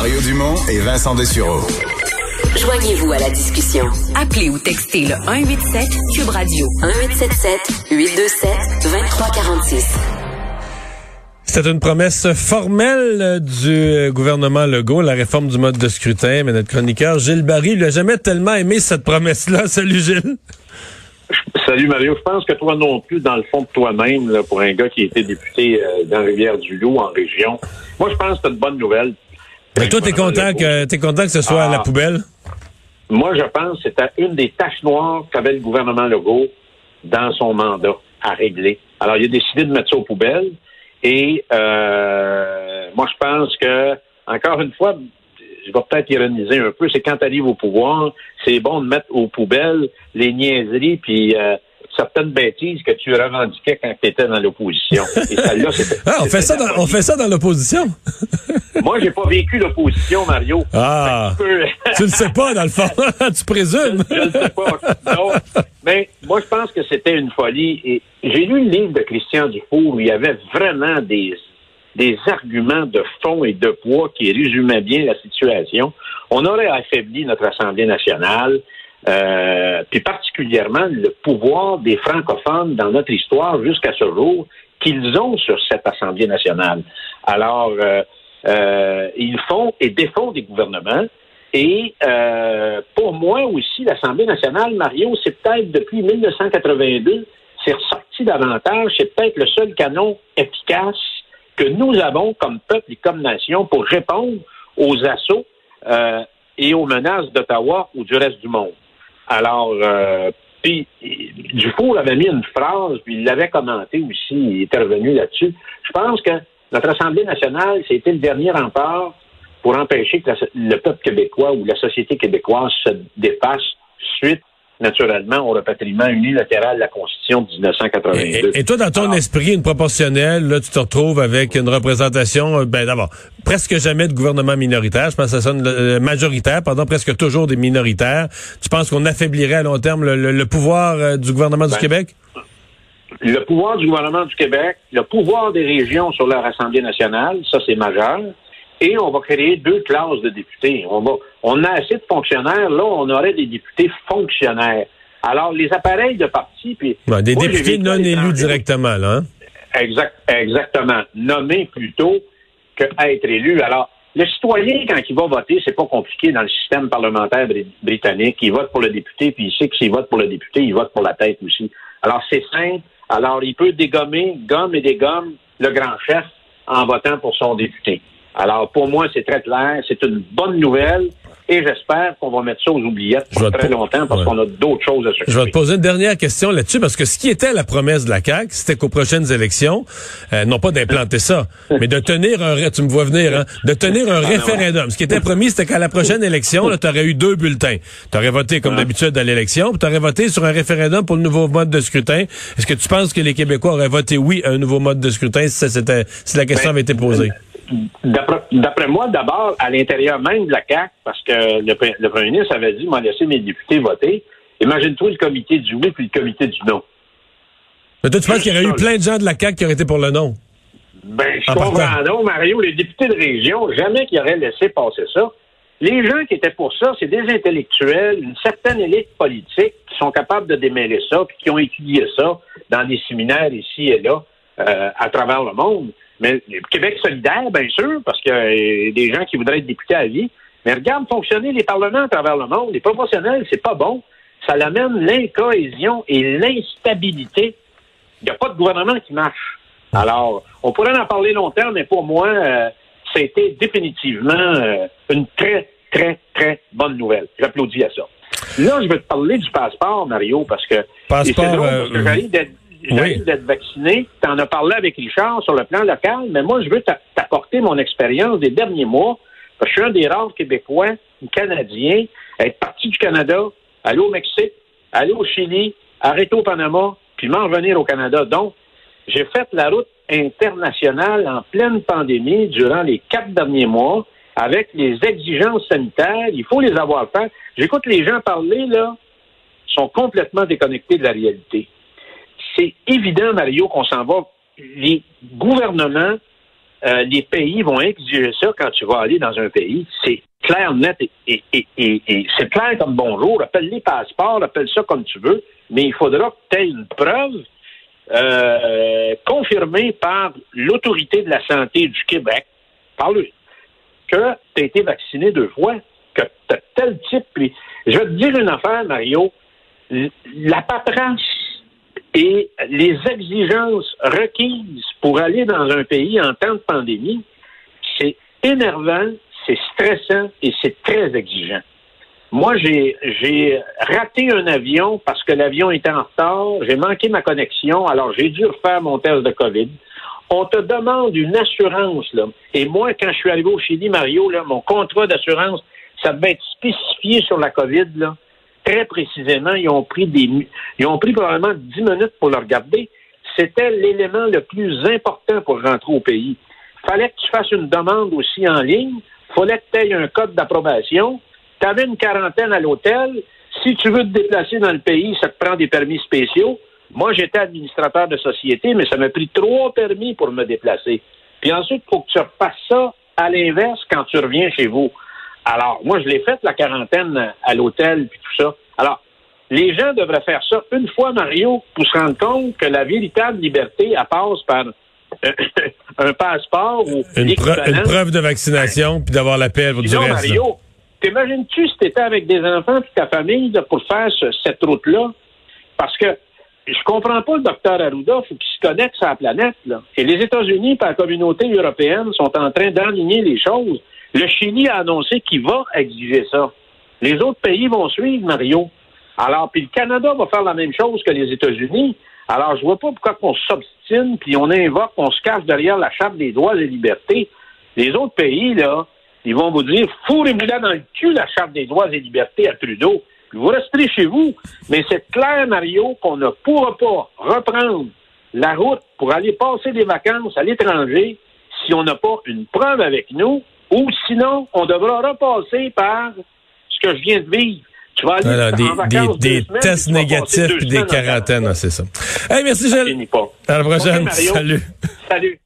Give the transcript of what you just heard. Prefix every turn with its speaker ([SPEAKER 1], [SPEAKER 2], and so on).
[SPEAKER 1] Mario Dumont et Vincent Dessureau.
[SPEAKER 2] Joignez-vous à la discussion. Appelez ou textez le 187 Cube Radio 1877 827 2346.
[SPEAKER 3] C'est une promesse formelle du gouvernement Legault, la réforme du mode de scrutin. Mais notre chroniqueur Gilles Barry lui a jamais tellement aimé cette promesse-là. Salut Gilles.
[SPEAKER 4] Salut Mario. Je pense que toi non plus, dans le fond de toi-même, pour un gars qui a été député euh, dans Rivière-du-Loup en région. Moi, je pense que c'est une bonne nouvelle.
[SPEAKER 3] Mais toi, t'es content que t'es content que ce soit à la ah. poubelle?
[SPEAKER 4] Moi, je pense que c'était une des tâches noires qu'avait le gouvernement Legault dans son mandat à régler. Alors, il a décidé de mettre ça aux poubelles. Et euh, moi, je pense que, encore une fois, je vais peut-être ironiser un peu, c'est quand tu arrives au pouvoir, c'est bon de mettre aux poubelles les niaiseries puis euh, certaines bêtises que tu revendiquais quand tu étais dans l'opposition. Et celle-là,
[SPEAKER 3] ah, on fait ça dans, on fait ça dans l'opposition?
[SPEAKER 4] Moi, j'ai pas vécu l'opposition, Mario.
[SPEAKER 3] Ah. tu le sais pas, dans le fond. tu présumes.
[SPEAKER 4] Je, le sais pas. mais moi, je pense que c'était une folie. Et j'ai lu le livre de Christian Dufour où il y avait vraiment des des arguments de fond et de poids qui résumaient bien la situation. On aurait affaibli notre Assemblée nationale, euh, puis particulièrement le pouvoir des francophones dans notre histoire jusqu'à ce jour qu'ils ont sur cette Assemblée nationale. Alors, euh, euh, ils font et défont des gouvernements. Et euh, pour moi aussi, l'Assemblée nationale, Mario, c'est peut-être depuis 1982, c'est ressorti davantage, c'est peut-être le seul canon efficace que nous avons comme peuple et comme nation pour répondre aux assauts euh, et aux menaces d'Ottawa ou du reste du monde. Alors, euh, puis Dufour avait mis une phrase, puis il l'avait commenté aussi, il était revenu là-dessus. Je pense que notre Assemblée nationale, c'était le dernier rempart pour empêcher que le peuple québécois ou la société québécoise se dépasse suite naturellement, au repatriement unilatéral de la Constitution de 1982.
[SPEAKER 3] Et, toi, dans ton esprit, une proportionnelle, là, tu te retrouves avec une représentation, euh, ben d'abord, presque jamais de gouvernement minoritaire. Je pense que ça sonne euh, majoritaire, pardon, presque toujours des minoritaires. Tu penses qu'on affaiblirait à long terme le, pouvoir euh, du gouvernement du ben, Québec?
[SPEAKER 4] Le pouvoir du gouvernement du Québec, le pouvoir des régions sur leur Assemblée nationale, ça c'est majeur et on va créer deux classes de députés. On va, on a assez de fonctionnaires. Là, on aurait des députés fonctionnaires. Alors, les appareils de parti, puis
[SPEAKER 3] des députés non élus directement, là. Hein?
[SPEAKER 4] Exact, exactement, nommés plutôt que être élus. Alors, le citoyen, quand il va voter, c'est pas compliqué dans le système parlementaire britannique. Il vote pour le député, puis il sait que s'il vote pour le député, il vote pour la tête aussi. Alors, c'est simple. Alors, il peut dégommer, gomme et dégomme le grand chef en votant pour son député. Alors, pour moi, c'est très clair. C'est une bonne nouvelle. Et j'espère qu'on va mettre ça aux oubliettes pour très longtemps parce qu'on a d'autres choses à s'occuper.
[SPEAKER 3] Je vais te poser une dernière question là-dessus parce que ce qui était la promesse de la CAQ, c'était qu'aux prochaines élections, euh, non pas d'implanter ça, mais de tenir un, tu me vois venir, hein, de tenir un ah, référendum. Ce qui était promis, c'était qu'à la prochaine élection, tu aurais eu deux bulletins. Tu aurais voté comme d'habitude à l'élection, puis tu aurais voté sur un référendum pour le nouveau mode de scrutin. Est-ce que tu penses que les Québécois auraient voté oui à un nouveau mode de scrutin si, c'était, si la question ben, avait été posée?
[SPEAKER 4] D'après moi, d'abord, à l'intérieur même de la CAC, parce que le, premier ministre avait dit, m'a laissé mes députés voter. Imagine-toi le comité du oui puis le comité du non.
[SPEAKER 3] Mais toi, tu penses qu'il y aurait eu plein de gens de la CAC qui auraient été pour le non?
[SPEAKER 4] Ben, je comprends non, Mario. Les députés de région, jamais qu'ils auraient laissé passer ça. Les gens qui étaient pour ça, c'est des intellectuels, une certaine élite politique qui sont capables de démêler ça, puis qui ont étudié ça dans des séminaires ici et là, euh, à travers le monde. Mais Québec solidaire, bien sûr, parce qu'il y a des gens qui voudraient être députés à vie. Mais regarde fonctionner les parlements à travers le monde. Les proportionnels, c'est pas bon. Ça l'amène l'incohésion et l'instabilité. Il n'y a pas de gouvernement qui marche. Alors, on pourrait en parler longtemps, mais pour moi, euh, c'était définitivement euh, une très, très, très bonne nouvelle. J'applaudis à ça. Là, je vais te parler du passeport, Mario, parce que
[SPEAKER 3] passeport,
[SPEAKER 4] drôle, parce que euh, d'être j'arrive d'être vacciné. Tu en as parlé avec Richard sur le plan local, mais moi, je veux t'apporter mon expérience des derniers mois. Parce que je suis un des rares Québécois, Canadiens, à être parti du Canada, aller au Mexique, aller au Chili, arrêter au Panama, puis m'en revenir au Canada. Donc, j'ai fait la route internationale en pleine pandémie durant les quatre derniers mois avec les exigences sanitaires. Il faut les avoir faites. J'écoute les gens parler, là, sont complètement déconnectés de la réalité c'est évident, Mario, qu'on s'en va. Les gouvernements euh, les pays vont exiger ça quand tu vas aller dans un pays. C'est clair, net et, c'est clair comme bonjour. Appelle les passeports, appelle ça comme tu veux, mais il faudra que tu aies une preuve euh, confirmée par l'autorité de la santé du Québec, par lui, que tu as été vacciné deux fois, que tu as tel type. Je vais te dire une affaire, Mario. La paperasse et les exigences requises pour aller dans un pays en temps de pandémie, c'est énervant, c'est stressant et c'est très exigeant. Moi, j'ai, raté un avion parce que l'avion était en retard, j'ai manqué ma connexion, alors j'ai dû refaire mon test de COVID. On te demande une assurance, là. Et moi, quand je suis arrivé au Chili, Mario, là, mon contrat d'assurance, ça devait être spécifié sur la COVID, là très précisément, ils ont pris des, ils ont pris probablement dix minutes pour le regarder. C'était l'élément le plus important pour rentrer au pays. Fallait que tu fasses une demande aussi en ligne. Fallait que tu aies un code d'approbation. Tu avais une quarantaine à l'hôtel. Si tu veux te déplacer dans le pays, ça te prend des permis spéciaux. Moi, j'étais administrateur de société, mais ça m'a pris trois permis pour me déplacer. Puis ensuite, il faut que tu repasses ça à l'inverse quand tu reviens chez vous. Alors, moi, je l'ai fait, la quarantaine à l'hôtel, puis tout ça. Alors, les gens devraient faire ça une fois, Mario, pour se rendre compte que la véritable liberté, elle passe par euh, un passeport ou
[SPEAKER 3] une, preuve de vaccination, puis d'avoir la paix pour
[SPEAKER 4] dire Mario, t'imagines-tu si t'étais avec des enfants puis ta famille pour faire cette route-là? Parce que je comprends pas le docteur Arruda, faut qu'il se connecte sur la planète. Là. Et les États-Unis et la communauté européenne sont en train d'aligner les choses. Le Chili a annoncé qu'il va exiger ça. Les autres pays vont suivre, Mario. Alors, puis le Canada va faire la même chose que les États-Unis. Alors, je vois pas pourquoi on s'obstine, puis on invoque, on se cache derrière la Charte des droits et libertés. Les autres pays, là, ils vont vous dire, fourrez-vous là dans le cul la Charte des droits et libertés à Trudeau. Puis vous resterez chez vous. Mais c'est clair, Mario, qu'on ne pourra pas reprendre la route pour aller passer des vacances à l'étranger si on n'a pas une preuve avec nous ou sinon, on devra repasser par ce que je viens de vivre. Tu vas aller
[SPEAKER 3] des, des, tests négatifs et des quarantaines, c'est ça. Hey, merci, Gilles. À la prochaine. Salut.
[SPEAKER 4] Salut.